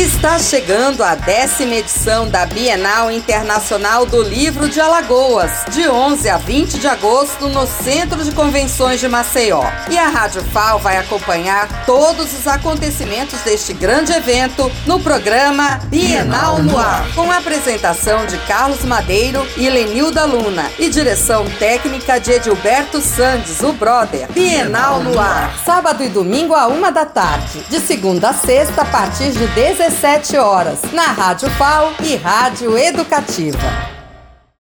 Está chegando a décima edição da Bienal Internacional do Livro de Alagoas, de 11 a 20 de agosto no Centro de Convenções de Maceió. E a Rádio FAO vai acompanhar todos os acontecimentos deste grande evento no programa Bienal no Ar, com a apresentação de Carlos Madeiro e Lenilda Luna e direção técnica de Edilberto Sandes, o brother. Bienal no Ar, sábado e domingo a uma da tarde, de segunda a sexta a partir de 17 horas, na Rádio FAO e Rádio Educativa.